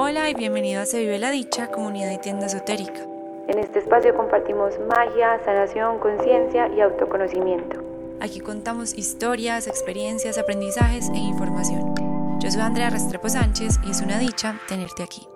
Hola y bienvenido a Se Vive la Dicha, comunidad y tienda esotérica. En este espacio compartimos magia, sanación, conciencia y autoconocimiento. Aquí contamos historias, experiencias, aprendizajes e información. Yo soy Andrea Restrepo Sánchez y es una dicha tenerte aquí.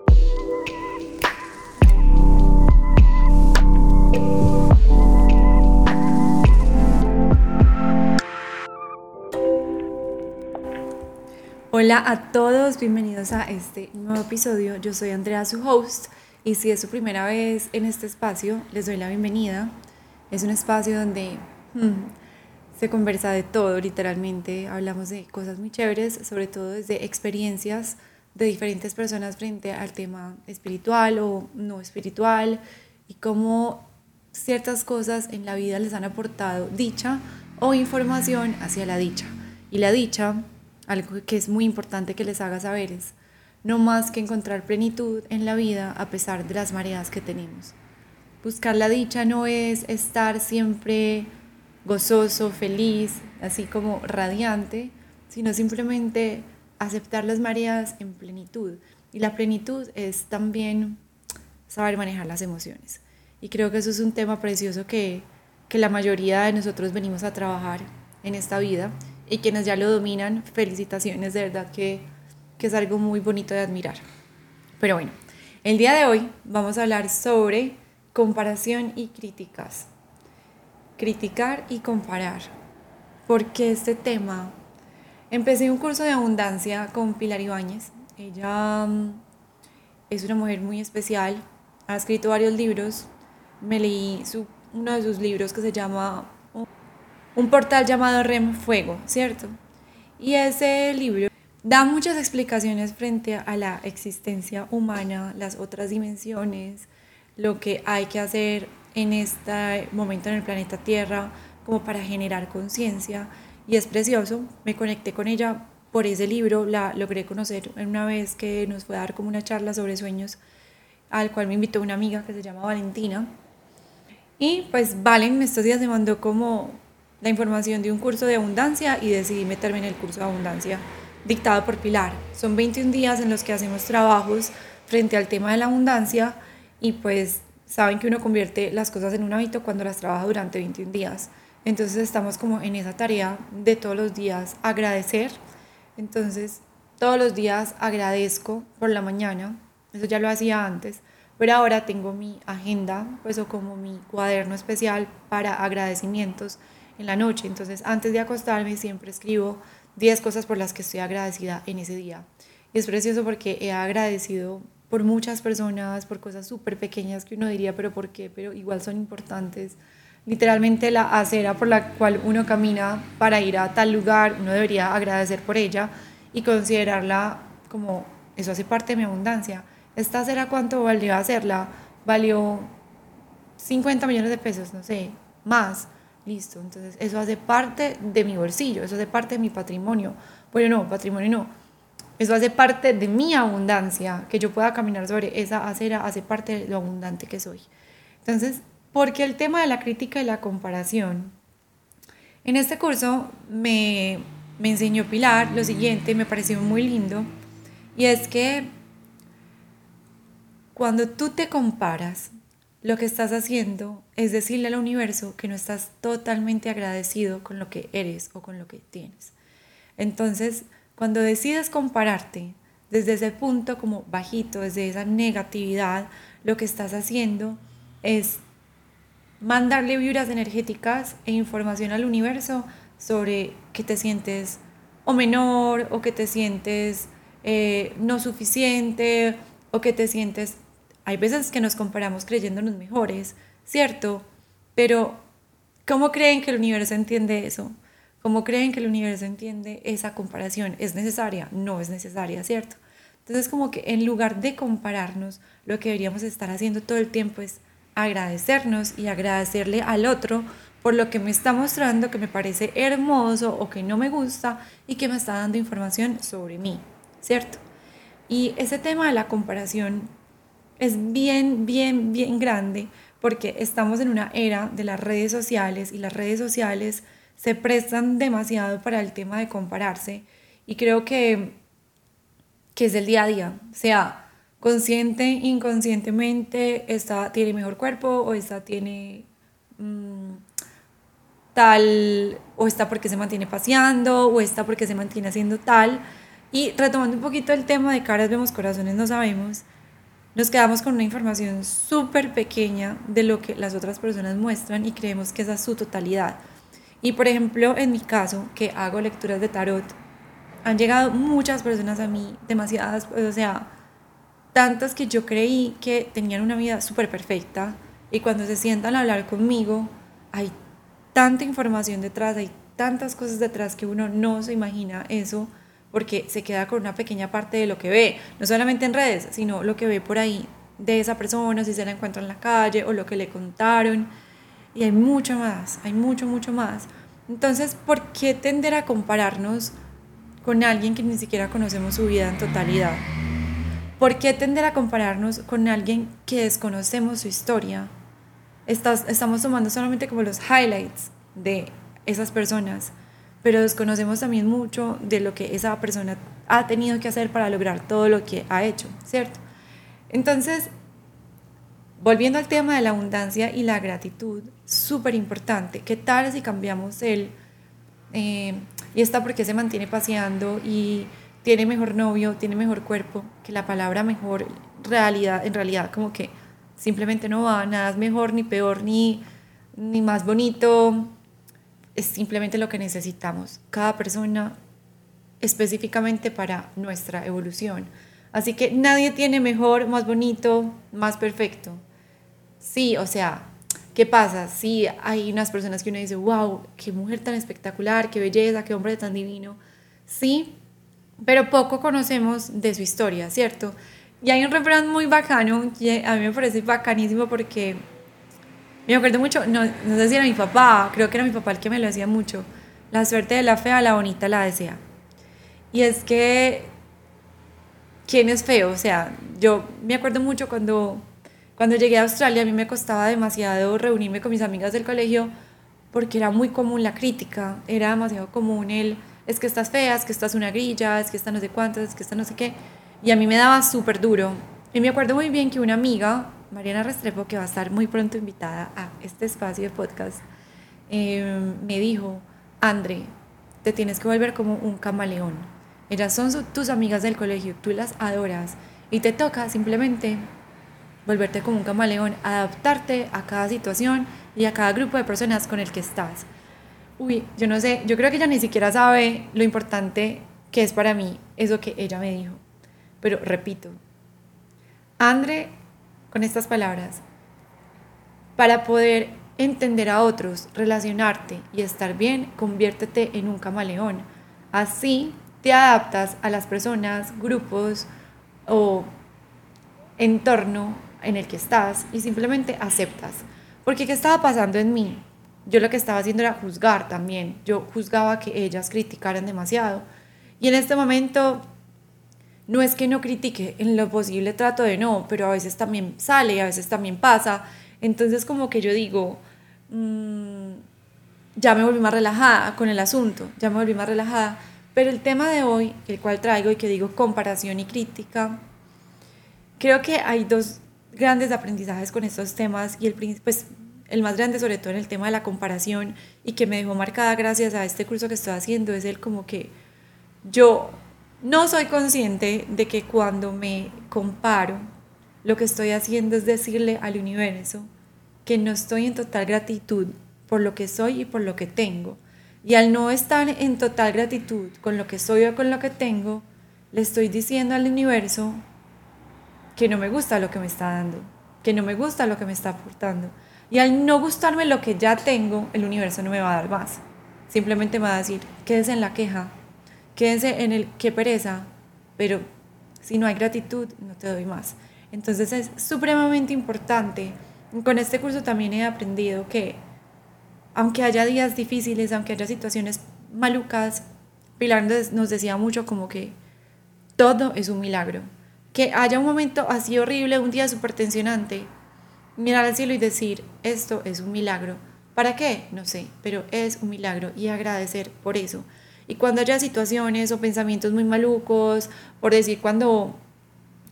Hola a todos, bienvenidos a este nuevo episodio. Yo soy Andrea, su host, y si es su primera vez en este espacio, les doy la bienvenida. Es un espacio donde hmm, se conversa de todo, literalmente. Hablamos de cosas muy chéveres, sobre todo desde experiencias de diferentes personas frente al tema espiritual o no espiritual y cómo ciertas cosas en la vida les han aportado dicha o información hacia la dicha. Y la dicha algo que es muy importante que les haga saber es no más que encontrar plenitud en la vida a pesar de las mareas que tenemos. Buscar la dicha no es estar siempre gozoso, feliz, así como radiante, sino simplemente aceptar las mareas en plenitud. Y la plenitud es también saber manejar las emociones. Y creo que eso es un tema precioso que, que la mayoría de nosotros venimos a trabajar en esta vida y quienes ya lo dominan, felicitaciones, de verdad que, que es algo muy bonito de admirar. Pero bueno, el día de hoy vamos a hablar sobre comparación y críticas. Criticar y comparar. Porque este tema, empecé un curso de abundancia con Pilar Ibáñez. Ella mm, es una mujer muy especial, ha escrito varios libros. Me leí su, uno de sus libros que se llama un portal llamado Rem Fuego, ¿cierto? Y ese libro da muchas explicaciones frente a la existencia humana, las otras dimensiones, lo que hay que hacer en este momento en el planeta Tierra como para generar conciencia. Y es precioso, me conecté con ella por ese libro, la logré conocer una vez que nos fue a dar como una charla sobre sueños, al cual me invitó una amiga que se llama Valentina. Y pues Valen estos días me mandó como la información de un curso de abundancia y decidí meterme en el curso de abundancia dictado por Pilar. Son 21 días en los que hacemos trabajos frente al tema de la abundancia y pues saben que uno convierte las cosas en un hábito cuando las trabaja durante 21 días. Entonces estamos como en esa tarea de todos los días agradecer. Entonces todos los días agradezco por la mañana, eso ya lo hacía antes, pero ahora tengo mi agenda, pues o como mi cuaderno especial para agradecimientos en la noche. Entonces, antes de acostarme, siempre escribo 10 cosas por las que estoy agradecida en ese día. Es precioso porque he agradecido por muchas personas, por cosas súper pequeñas que uno diría, pero ¿por qué? Pero igual son importantes. Literalmente la acera por la cual uno camina para ir a tal lugar, uno debería agradecer por ella y considerarla como, eso hace parte de mi abundancia. ¿Esta acera cuánto valió hacerla? Valió 50 millones de pesos, no sé, más Listo, entonces eso hace parte de mi bolsillo, eso hace parte de mi patrimonio. Bueno, no, patrimonio no. Eso hace parte de mi abundancia, que yo pueda caminar sobre esa acera, hace parte de lo abundante que soy. Entonces, porque el tema de la crítica y la comparación, en este curso me, me enseñó Pilar lo siguiente, me pareció muy lindo, y es que cuando tú te comparas, lo que estás haciendo es decirle al universo que no estás totalmente agradecido con lo que eres o con lo que tienes. Entonces, cuando decides compararte desde ese punto como bajito, desde esa negatividad, lo que estás haciendo es mandarle vibras energéticas e información al universo sobre que te sientes o menor o que te sientes eh, no suficiente o que te sientes hay veces que nos comparamos creyéndonos mejores, ¿cierto? Pero, ¿cómo creen que el universo entiende eso? ¿Cómo creen que el universo entiende esa comparación? ¿Es necesaria? No es necesaria, ¿cierto? Entonces, como que en lugar de compararnos, lo que deberíamos estar haciendo todo el tiempo es agradecernos y agradecerle al otro por lo que me está mostrando que me parece hermoso o que no me gusta y que me está dando información sobre mí, ¿cierto? Y ese tema de la comparación es bien, bien, bien grande porque estamos en una era de las redes sociales y las redes sociales se prestan demasiado para el tema de compararse y creo que, que es el día a día. Sea, consciente, inconscientemente, esta tiene mejor cuerpo o esta tiene mm, tal, o esta porque se mantiene paseando, o esta porque se mantiene haciendo tal. Y retomando un poquito el tema de caras vemos corazones, no sabemos, nos quedamos con una información súper pequeña de lo que las otras personas muestran y creemos que esa es su totalidad. Y por ejemplo, en mi caso, que hago lecturas de tarot, han llegado muchas personas a mí, demasiadas, o sea, tantas que yo creí que tenían una vida súper perfecta y cuando se sientan a hablar conmigo hay tanta información detrás, hay tantas cosas detrás que uno no se imagina eso porque se queda con una pequeña parte de lo que ve, no solamente en redes, sino lo que ve por ahí de esa persona, si se la encuentra en la calle o lo que le contaron. Y hay mucho más, hay mucho, mucho más. Entonces, ¿por qué tender a compararnos con alguien que ni siquiera conocemos su vida en totalidad? ¿Por qué tender a compararnos con alguien que desconocemos su historia? estamos tomando solamente como los highlights de esas personas, pero desconocemos también mucho de lo que esa persona ha tenido que hacer para lograr todo lo que ha hecho, ¿cierto? Entonces, volviendo al tema de la abundancia y la gratitud, súper importante. ¿Qué tal si cambiamos el... Eh, y está porque se mantiene paseando y tiene mejor novio, tiene mejor cuerpo, que la palabra mejor realidad, en realidad como que simplemente no va, nada es mejor ni peor ni, ni más bonito, es simplemente lo que necesitamos, cada persona específicamente para nuestra evolución. Así que nadie tiene mejor, más bonito, más perfecto. Sí, o sea, ¿qué pasa? Sí, hay unas personas que uno dice, wow, qué mujer tan espectacular, qué belleza, qué hombre tan divino. Sí, pero poco conocemos de su historia, ¿cierto? Y hay un refrán muy bacano, que a mí me parece bacanísimo porque me acuerdo mucho, no, no sé si era mi papá, creo que era mi papá el que me lo decía mucho, la suerte de la fea, la bonita la desea. Y es que, ¿quién es feo? O sea, yo me acuerdo mucho cuando, cuando llegué a Australia, a mí me costaba demasiado reunirme con mis amigas del colegio porque era muy común la crítica, era demasiado común el, es que estás fea, es que estás una grilla, es que estás no sé cuántas, es que estás no sé qué. Y a mí me daba súper duro. Y me acuerdo muy bien que una amiga, Mariana Restrepo, que va a estar muy pronto invitada a este espacio de podcast, em, me dijo, André, te tienes que volver como un camaleón. Ellas son tus amigas del colegio, tú las adoras y te toca simplemente volverte como un camaleón, adaptarte a cada situación y a cada grupo de personas con el que estás. Uy, yo no sé, yo creo que ella ni siquiera sabe lo importante que es para mí eso que ella me dijo. Pero repito, André, con estas palabras, para poder entender a otros, relacionarte y estar bien, conviértete en un camaleón. Así te adaptas a las personas, grupos o entorno en el que estás y simplemente aceptas. Porque ¿qué estaba pasando en mí? Yo lo que estaba haciendo era juzgar también. Yo juzgaba que ellas criticaran demasiado. Y en este momento no es que no critique, en lo posible trato de no, pero a veces también sale, a veces también pasa. Entonces como que yo digo, mm, ya me volví más relajada con el asunto, ya me volví más relajada. Pero el tema de hoy, el cual traigo y que digo comparación y crítica, creo que hay dos grandes aprendizajes con estos temas y el, pues, el más grande sobre todo en el tema de la comparación y que me dejó marcada gracias a este curso que estoy haciendo es el como que yo no soy consciente de que cuando me comparo, lo que estoy haciendo es decirle al universo que no estoy en total gratitud por lo que soy y por lo que tengo. Y al no estar en total gratitud con lo que soy o con lo que tengo, le estoy diciendo al universo que no me gusta lo que me está dando, que no me gusta lo que me está aportando. Y al no gustarme lo que ya tengo, el universo no me va a dar más. Simplemente me va a decir, quédese en la queja, quédense en el qué pereza, pero si no hay gratitud, no te doy más. Entonces es supremamente importante. Con este curso también he aprendido que aunque haya días difíciles, aunque haya situaciones malucas, Pilar nos decía mucho como que todo es un milagro. Que haya un momento así horrible, un día súper tensionante, mirar al cielo y decir, esto es un milagro. ¿Para qué? No sé, pero es un milagro y agradecer por eso. Y cuando haya situaciones o pensamientos muy malucos, por decir, cuando,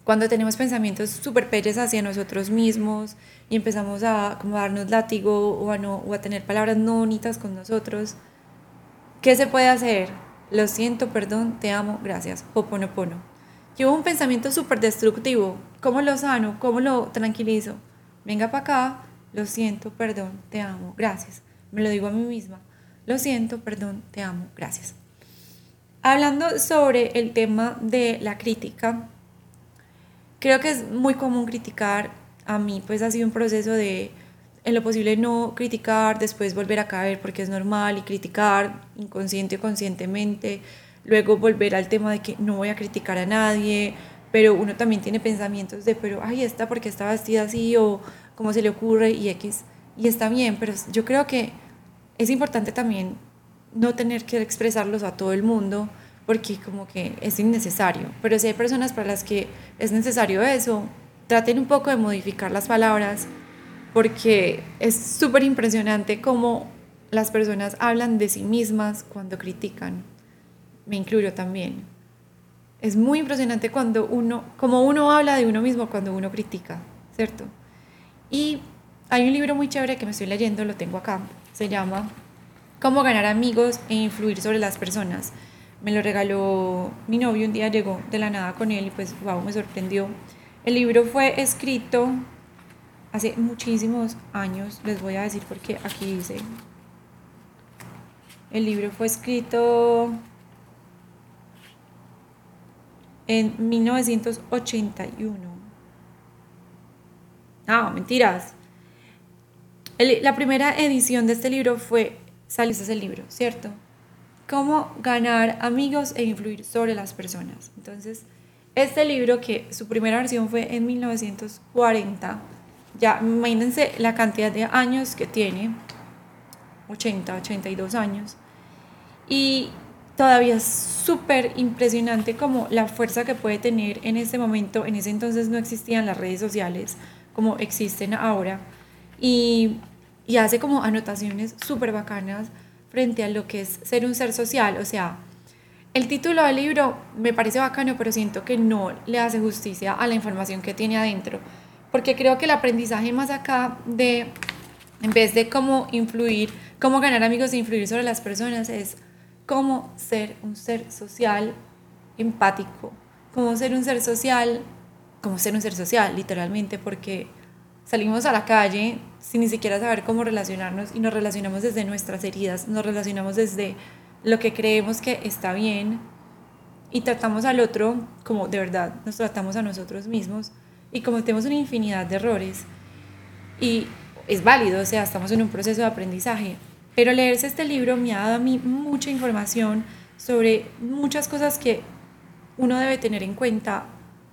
cuando tenemos pensamientos súper peyes hacia nosotros mismos y empezamos a como darnos látigo o a, no, o a tener palabras no bonitas con nosotros, ¿qué se puede hacer? Lo siento, perdón, te amo, gracias. Hoponopono. Llevo un pensamiento súper destructivo. ¿Cómo lo sano? ¿Cómo lo tranquilizo? Venga para acá, lo siento, perdón, te amo, gracias. Me lo digo a mí misma. Lo siento, perdón, te amo, gracias. Hablando sobre el tema de la crítica, creo que es muy común criticar. A mí pues ha sido un proceso de en lo posible no criticar, después volver a caer porque es normal y criticar inconsciente o conscientemente, luego volver al tema de que no voy a criticar a nadie, pero uno también tiene pensamientos de, pero, ay, esta porque está vestida así o cómo se le ocurre y X, y está bien, pero yo creo que es importante también no tener que expresarlos a todo el mundo porque como que es innecesario. Pero si hay personas para las que es necesario eso, traten un poco de modificar las palabras porque es súper impresionante cómo las personas hablan de sí mismas cuando critican. Me incluyo también. Es muy impresionante cuando uno, como uno habla de uno mismo cuando uno critica, ¿cierto? Y hay un libro muy chévere que me estoy leyendo, lo tengo acá, se llama Cómo ganar amigos e influir sobre las personas me lo regaló mi novio, un día llegó de la nada con él y pues wow, me sorprendió. El libro fue escrito hace muchísimos años, les voy a decir porque aquí dice, el libro fue escrito en 1981. Ah, mentiras. La primera edición de este libro fue, salió ese libro, ¿cierto? cómo ganar amigos e influir sobre las personas. Entonces, este libro, que su primera versión fue en 1940, ya imagínense la cantidad de años que tiene, 80, 82 años, y todavía es súper impresionante como la fuerza que puede tener en este momento. En ese entonces no existían las redes sociales como existen ahora, y, y hace como anotaciones súper bacanas frente a lo que es ser un ser social. O sea, el título del libro me parece bacano, pero siento que no le hace justicia a la información que tiene adentro. Porque creo que el aprendizaje más acá de, en vez de cómo influir, cómo ganar amigos e influir sobre las personas, es cómo ser un ser social empático, cómo ser un ser social, cómo ser un ser social, literalmente, porque salimos a la calle sin ni siquiera saber cómo relacionarnos y nos relacionamos desde nuestras heridas, nos relacionamos desde lo que creemos que está bien y tratamos al otro como de verdad nos tratamos a nosotros mismos y cometemos una infinidad de errores. Y es válido, o sea, estamos en un proceso de aprendizaje, pero leerse este libro me ha dado a mí mucha información sobre muchas cosas que uno debe tener en cuenta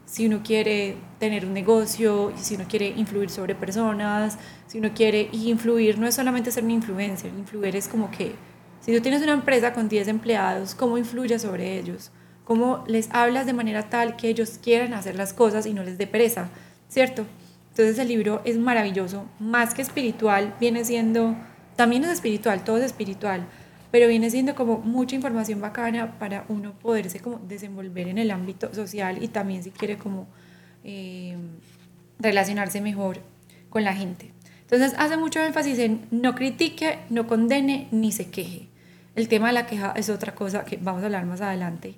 si uno quiere tener un negocio, si uno quiere influir sobre personas, si uno quiere influir, no es solamente ser un influencer, influir es como que si tú tienes una empresa con 10 empleados, ¿cómo influyes sobre ellos? ¿Cómo les hablas de manera tal que ellos quieran hacer las cosas y no les dé pereza? ¿Cierto? Entonces el libro es maravilloso, más que espiritual, viene siendo, también es espiritual, todo es espiritual, pero viene siendo como mucha información bacana para uno poderse como desenvolver en el ámbito social y también si quiere como eh, relacionarse mejor con la gente. Entonces hace mucho énfasis en no critique, no condene ni se queje. El tema de la queja es otra cosa que vamos a hablar más adelante,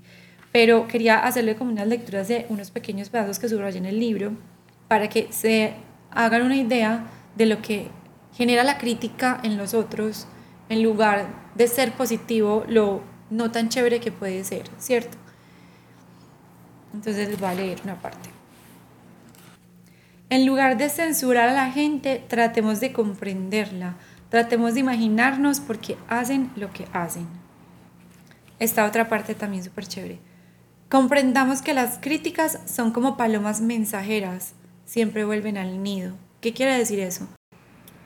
pero quería hacerle como unas lecturas de unos pequeños pedazos que subrayé en el libro para que se hagan una idea de lo que genera la crítica en los otros en lugar de ser positivo, lo no tan chévere que puede ser, ¿cierto? Entonces les voy a leer una parte. En lugar de censurar a la gente, tratemos de comprenderla, tratemos de imaginarnos por qué hacen lo que hacen. Esta otra parte también súper chévere. Comprendamos que las críticas son como palomas mensajeras, siempre vuelven al nido. ¿Qué quiere decir eso?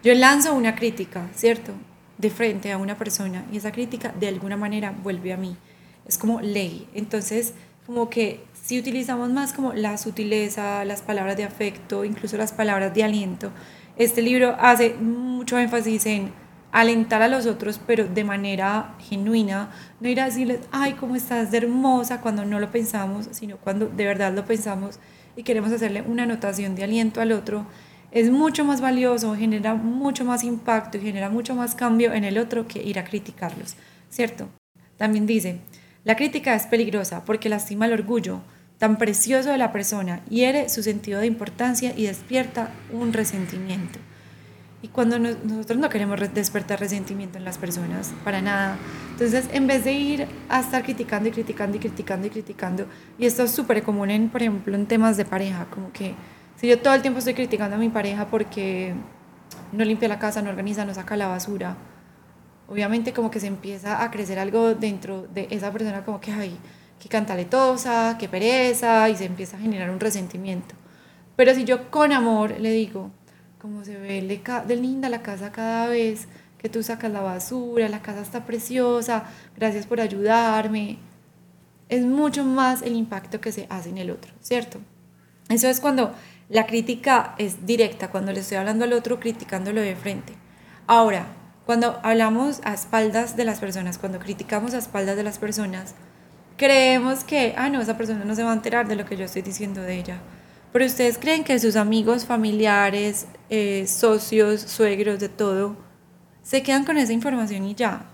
Yo lanzo una crítica, ¿cierto? De frente a una persona y esa crítica de alguna manera vuelve a mí. Es como ley. Entonces, como que si utilizamos más como la sutileza, las palabras de afecto, incluso las palabras de aliento, este libro hace mucho énfasis en alentar a los otros, pero de manera genuina, no ir a decirles, ay, cómo estás hermosa cuando no lo pensamos, sino cuando de verdad lo pensamos, y queremos hacerle una anotación de aliento al otro, es mucho más valioso, genera mucho más impacto y genera mucho más cambio en el otro que ir a criticarlos, ¿cierto? También dice, la crítica es peligrosa porque lastima el orgullo tan precioso de la persona, hiere su sentido de importancia y despierta un resentimiento. Y cuando nosotros no queremos despertar resentimiento en las personas, para nada. Entonces, en vez de ir a estar criticando y criticando y criticando y criticando, y esto es súper común, en, por ejemplo, en temas de pareja, como que si yo todo el tiempo estoy criticando a mi pareja porque no limpia la casa, no organiza, no saca la basura, obviamente como que se empieza a crecer algo dentro de esa persona como que, ay, qué cantaletosa, qué pereza, y se empieza a generar un resentimiento. Pero si yo con amor le digo, como se ve de linda la casa cada vez que tú sacas la basura, la casa está preciosa, gracias por ayudarme. Es mucho más el impacto que se hace en el otro, ¿cierto? Eso es cuando la crítica es directa, cuando le estoy hablando al otro, criticándolo de frente. Ahora, cuando hablamos a espaldas de las personas, cuando criticamos a espaldas de las personas, creemos que, ah, no, esa persona no se va a enterar de lo que yo estoy diciendo de ella. Pero ustedes creen que sus amigos, familiares, eh, socios, suegros, de todo, se quedan con esa información y ya.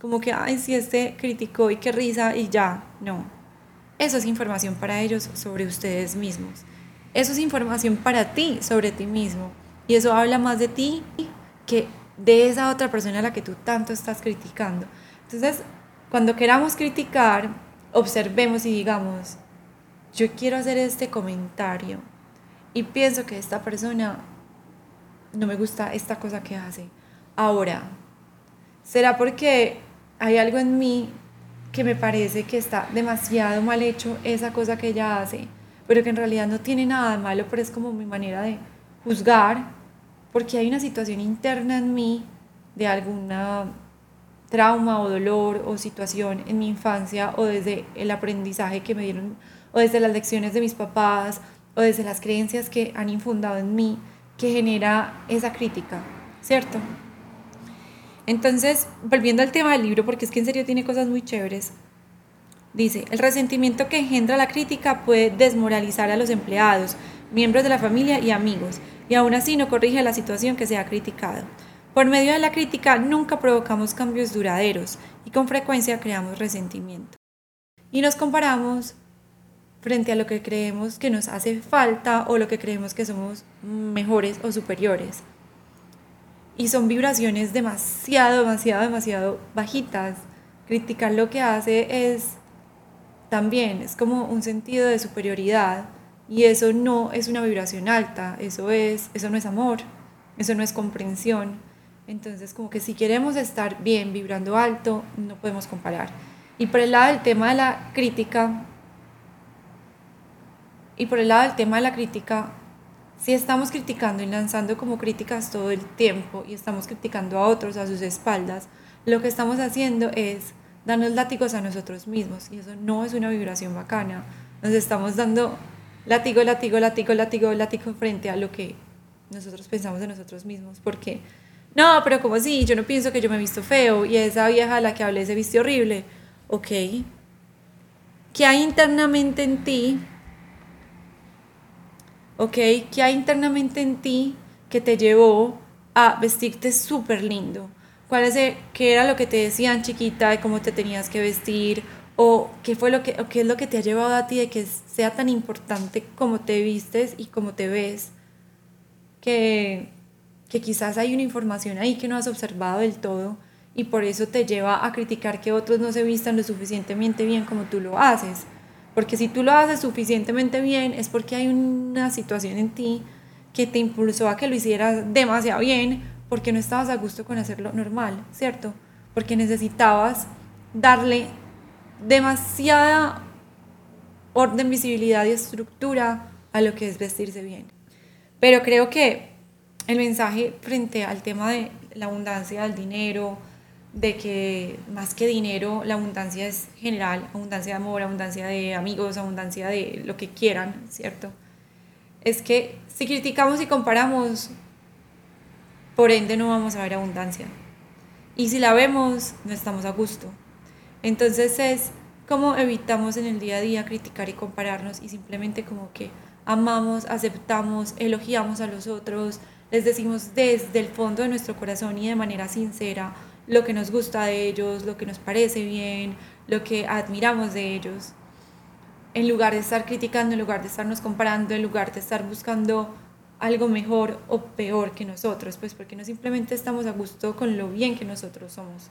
Como que, ay, si este criticó y qué risa y ya. No. Eso es información para ellos sobre ustedes mismos. Eso es información para ti sobre ti mismo. Y eso habla más de ti que de esa otra persona a la que tú tanto estás criticando. Entonces, cuando queramos criticar, observemos y digamos, yo quiero hacer este comentario y pienso que esta persona no me gusta esta cosa que hace. Ahora, ¿será porque hay algo en mí que me parece que está demasiado mal hecho esa cosa que ella hace, pero que en realidad no tiene nada de malo, pero es como mi manera de juzgar, porque hay una situación interna en mí de alguna trauma o dolor o situación en mi infancia o desde el aprendizaje que me dieron o desde las lecciones de mis papás o desde las creencias que han infundado en mí que genera esa crítica, ¿cierto? Entonces, volviendo al tema del libro, porque es que en serio tiene cosas muy chéveres, dice, el resentimiento que engendra la crítica puede desmoralizar a los empleados, miembros de la familia y amigos, y aún así no corrige la situación que se ha criticado. Por medio de la crítica nunca provocamos cambios duraderos y con frecuencia creamos resentimiento. Y nos comparamos frente a lo que creemos que nos hace falta o lo que creemos que somos mejores o superiores. Y son vibraciones demasiado, demasiado, demasiado bajitas. Criticar lo que hace es también, es como un sentido de superioridad y eso no es una vibración alta, eso, es, eso no es amor, eso no es comprensión. Entonces, como que si queremos estar bien, vibrando alto, no podemos comparar. Y por el lado del tema de la crítica, y por el lado del tema de la crítica, si estamos criticando y lanzando como críticas todo el tiempo y estamos criticando a otros a sus espaldas, lo que estamos haciendo es darnos látigos a nosotros mismos y eso no es una vibración bacana. Nos estamos dando látigo, látigo, látigo, látigo, látigo frente a lo que nosotros pensamos de nosotros mismos. Porque, no, pero como si yo no pienso que yo me he visto feo y esa vieja a la que hablé se viste horrible. Ok. ¿Qué hay internamente en ti ¿ok? ¿Qué hay internamente en ti que te llevó a vestirte súper lindo? ¿Cuál es qué era lo que te decían chiquita de cómo te tenías que vestir? ¿O qué, fue lo que, qué es lo que te ha llevado a ti de que sea tan importante cómo te vistes y cómo te ves? Que, que quizás hay una información ahí que no has observado del todo y por eso te lleva a criticar que otros no se vistan lo suficientemente bien como tú lo haces. Porque si tú lo haces suficientemente bien es porque hay una situación en ti que te impulsó a que lo hicieras demasiado bien porque no estabas a gusto con hacerlo normal, ¿cierto? Porque necesitabas darle demasiada orden, visibilidad y estructura a lo que es vestirse bien. Pero creo que el mensaje frente al tema de la abundancia del dinero, de que más que dinero, la abundancia es general, abundancia de amor, abundancia de amigos, abundancia de lo que quieran, ¿cierto? Es que si criticamos y comparamos, por ende no vamos a ver abundancia. Y si la vemos, no estamos a gusto. Entonces es como evitamos en el día a día criticar y compararnos y simplemente como que amamos, aceptamos, elogiamos a los otros, les decimos desde el fondo de nuestro corazón y de manera sincera lo que nos gusta de ellos, lo que nos parece bien, lo que admiramos de ellos, en lugar de estar criticando, en lugar de estarnos comparando, en lugar de estar buscando algo mejor o peor que nosotros, pues porque no simplemente estamos a gusto con lo bien que nosotros somos.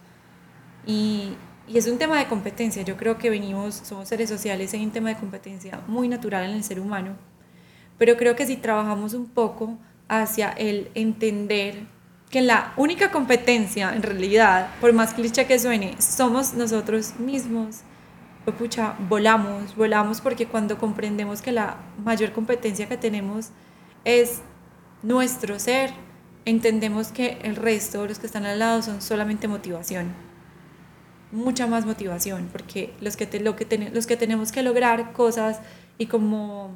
Y, es un tema de competencia, yo creo que venimos, somos seres sociales, hay un tema de competencia muy natural en el ser humano, pero creo que si trabajamos un poco hacia el entender que la única competencia en realidad, por más cliché que suene, somos nosotros mismos. Pues pucha, volamos, volamos porque cuando comprendemos que la mayor competencia que tenemos es nuestro ser, entendemos que el resto, los que están al lado, son solamente motivación. Mucha más motivación, porque los que, lo que los que tenemos que lograr cosas y como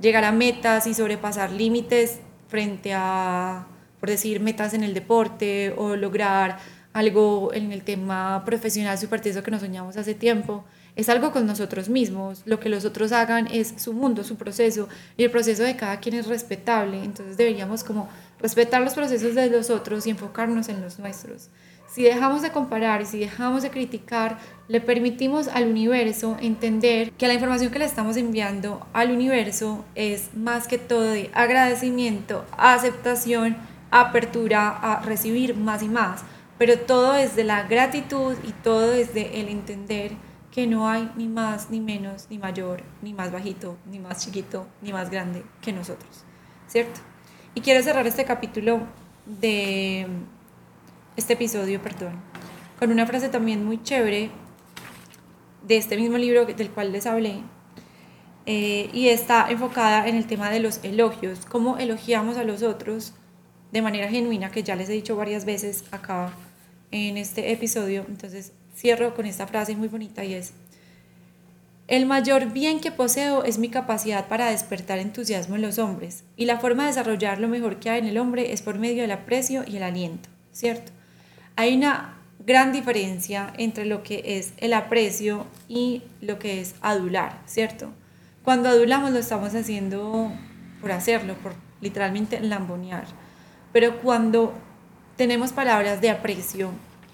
llegar a metas y sobrepasar límites frente a, por decir, metas en el deporte o lograr algo en el tema profesional súper que nos soñamos hace tiempo, es algo con nosotros mismos. Lo que los otros hagan es su mundo, su proceso, y el proceso de cada quien es respetable. Entonces deberíamos como respetar los procesos de los otros y enfocarnos en los nuestros. Si dejamos de comparar y si dejamos de criticar, le permitimos al universo entender que la información que le estamos enviando al universo es más que todo de agradecimiento, aceptación, apertura a recibir más y más. Pero todo es de la gratitud y todo desde el entender que no hay ni más, ni menos, ni mayor, ni más bajito, ni más chiquito, ni más grande que nosotros. ¿Cierto? Y quiero cerrar este capítulo de este episodio, perdón, con una frase también muy chévere de este mismo libro del cual les hablé. Eh, y está enfocada en el tema de los elogios, cómo elogiamos a los otros de manera genuina, que ya les he dicho varias veces acá en este episodio. Entonces cierro con esta frase muy bonita y es, el mayor bien que poseo es mi capacidad para despertar entusiasmo en los hombres, y la forma de desarrollar lo mejor que hay en el hombre es por medio del aprecio y el aliento, ¿cierto? hay una gran diferencia entre lo que es el aprecio y lo que es adular, ¿cierto? Cuando adulamos lo estamos haciendo por hacerlo, por literalmente lambonear. Pero cuando tenemos palabras de aprecio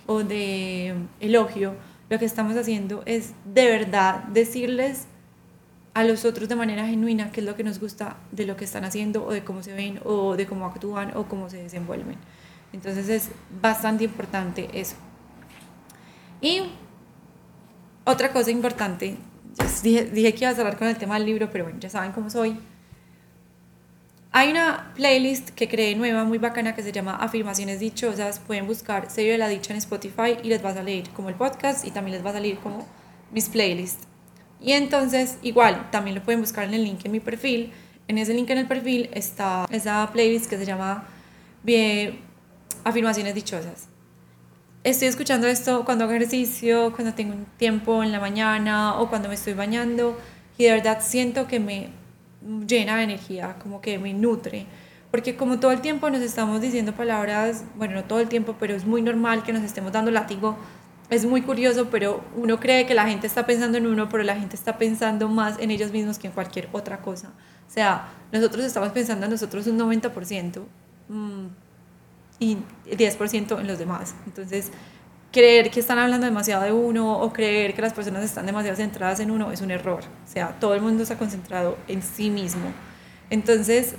o de elogio, lo que estamos haciendo es de verdad decirles a los otros de manera genuina qué es lo que nos gusta de lo que están haciendo o de cómo se ven o de cómo actúan o cómo se desenvuelven. Entonces es bastante importante eso. Y otra cosa importante, dije, dije que iba a cerrar con el tema del libro, pero bueno, ya saben cómo soy. Hay una playlist que creé nueva, muy bacana, que se llama Afirmaciones Dichosas. Pueden buscar Serio de la Dicha en Spotify y les va a salir como el podcast y también les va a salir como mis playlists. Y entonces, igual, también lo pueden buscar en el link en mi perfil. En ese link en el perfil está esa playlist que se llama Bien afirmaciones dichosas. Estoy escuchando esto cuando hago ejercicio, cuando tengo un tiempo en la mañana o cuando me estoy bañando y de verdad siento que me llena de energía, como que me nutre. Porque como todo el tiempo nos estamos diciendo palabras, bueno, no todo el tiempo, pero es muy normal que nos estemos dando látigo. Es muy curioso, pero uno cree que la gente está pensando en uno, pero la gente está pensando más en ellos mismos que en cualquier otra cosa. O sea, nosotros estamos pensando en nosotros un 90% y 10% en los demás. Entonces, creer que están hablando demasiado de uno o creer que las personas están demasiado centradas en uno es un error. O sea, todo el mundo está concentrado en sí mismo. Entonces,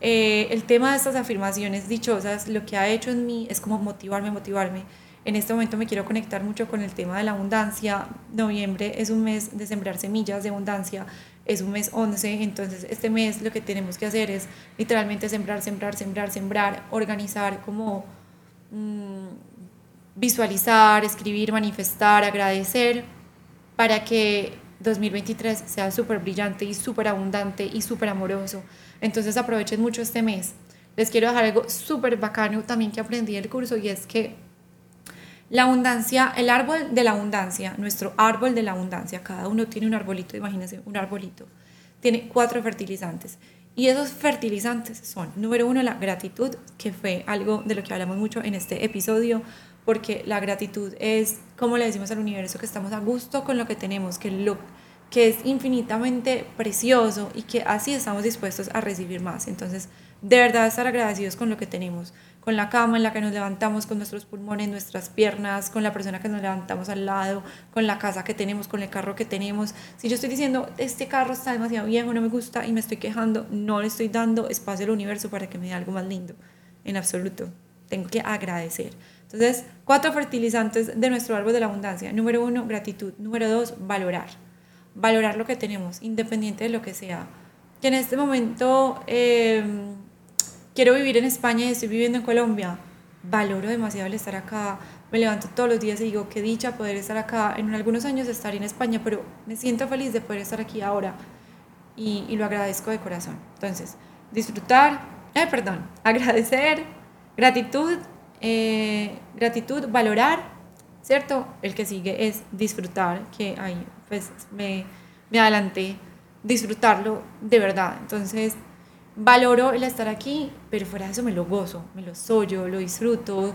eh, el tema de estas afirmaciones dichosas, lo que ha hecho en mí es como motivarme, motivarme. En este momento me quiero conectar mucho con el tema de la abundancia. Noviembre es un mes de sembrar semillas de abundancia es un mes 11, entonces este mes lo que tenemos que hacer es literalmente sembrar, sembrar, sembrar, sembrar, organizar como mm, visualizar, escribir, manifestar, agradecer para que 2023 sea súper brillante y súper abundante y súper amoroso. Entonces aprovechen mucho este mes. Les quiero dejar algo súper bacano también que aprendí del curso y es que la abundancia, el árbol de la abundancia, nuestro árbol de la abundancia, cada uno tiene un arbolito, imagínense, un arbolito, tiene cuatro fertilizantes. Y esos fertilizantes son, número uno, la gratitud, que fue algo de lo que hablamos mucho en este episodio, porque la gratitud es, como le decimos al universo, que estamos a gusto con lo que tenemos, que lo que es infinitamente precioso y que así estamos dispuestos a recibir más. Entonces, de verdad estar agradecidos con lo que tenemos, con la cama en la que nos levantamos, con nuestros pulmones, nuestras piernas, con la persona que nos levantamos al lado, con la casa que tenemos, con el carro que tenemos. Si yo estoy diciendo, este carro está demasiado viejo, no me gusta y me estoy quejando, no le estoy dando espacio al universo para que me dé algo más lindo, en absoluto. Tengo que agradecer. Entonces, cuatro fertilizantes de nuestro árbol de la abundancia. Número uno, gratitud. Número dos, valorar valorar lo que tenemos, independiente de lo que sea. Que en este momento em, quiero vivir en España y estoy viviendo en Colombia. Valoro demasiado el estar acá. Me levanto todos los días y digo, qué dicha poder estar acá. En algunos años estaré en España, pero me siento feliz de poder estar aquí ahora. Y, y lo agradezco de corazón. Entonces, disfrutar, eh, perdón, agradecer, gratitud, eh, gratitud, valorar, ¿cierto? El que sigue es disfrutar, que hay pues me, me adelanté, disfrutarlo de verdad. Entonces, valoro el estar aquí, pero fuera de eso me lo gozo, me lo soy, yo lo disfruto.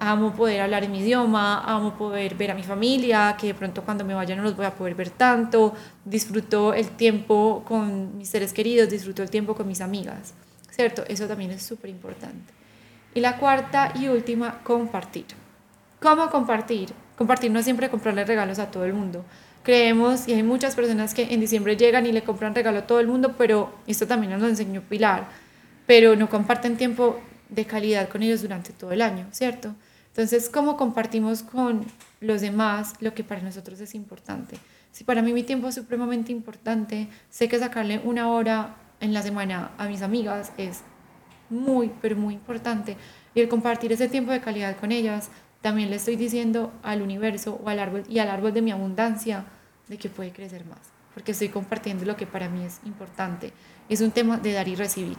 Amo poder hablar en mi idioma, amo poder ver a mi familia, que de pronto cuando me vaya no los voy a poder ver tanto. Disfruto el tiempo con mis seres queridos, disfruto el tiempo con mis amigas, ¿cierto? Eso también es súper importante. Y la cuarta y última, compartir. ¿Cómo compartir? Compartir no es siempre comprarle regalos a todo el mundo creemos, y hay muchas personas que en diciembre llegan y le compran regalo a todo el mundo, pero esto también nos lo enseñó Pilar, pero no comparten tiempo de calidad con ellos durante todo el año, ¿cierto? Entonces, ¿cómo compartimos con los demás lo que para nosotros es importante? Si para mí mi tiempo es supremamente importante, sé que sacarle una hora en la semana a mis amigas es muy, pero muy importante. Y el compartir ese tiempo de calidad con ellas también le estoy diciendo al universo o al árbol y al árbol de mi abundancia de que puede crecer más, porque estoy compartiendo lo que para mí es importante. Es un tema de dar y recibir.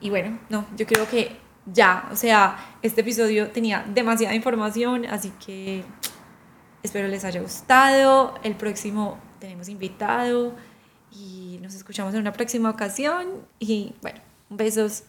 Y bueno, no, yo creo que ya, o sea, este episodio tenía demasiada información, así que espero les haya gustado. El próximo tenemos invitado y nos escuchamos en una próxima ocasión. Y bueno, Um beijos.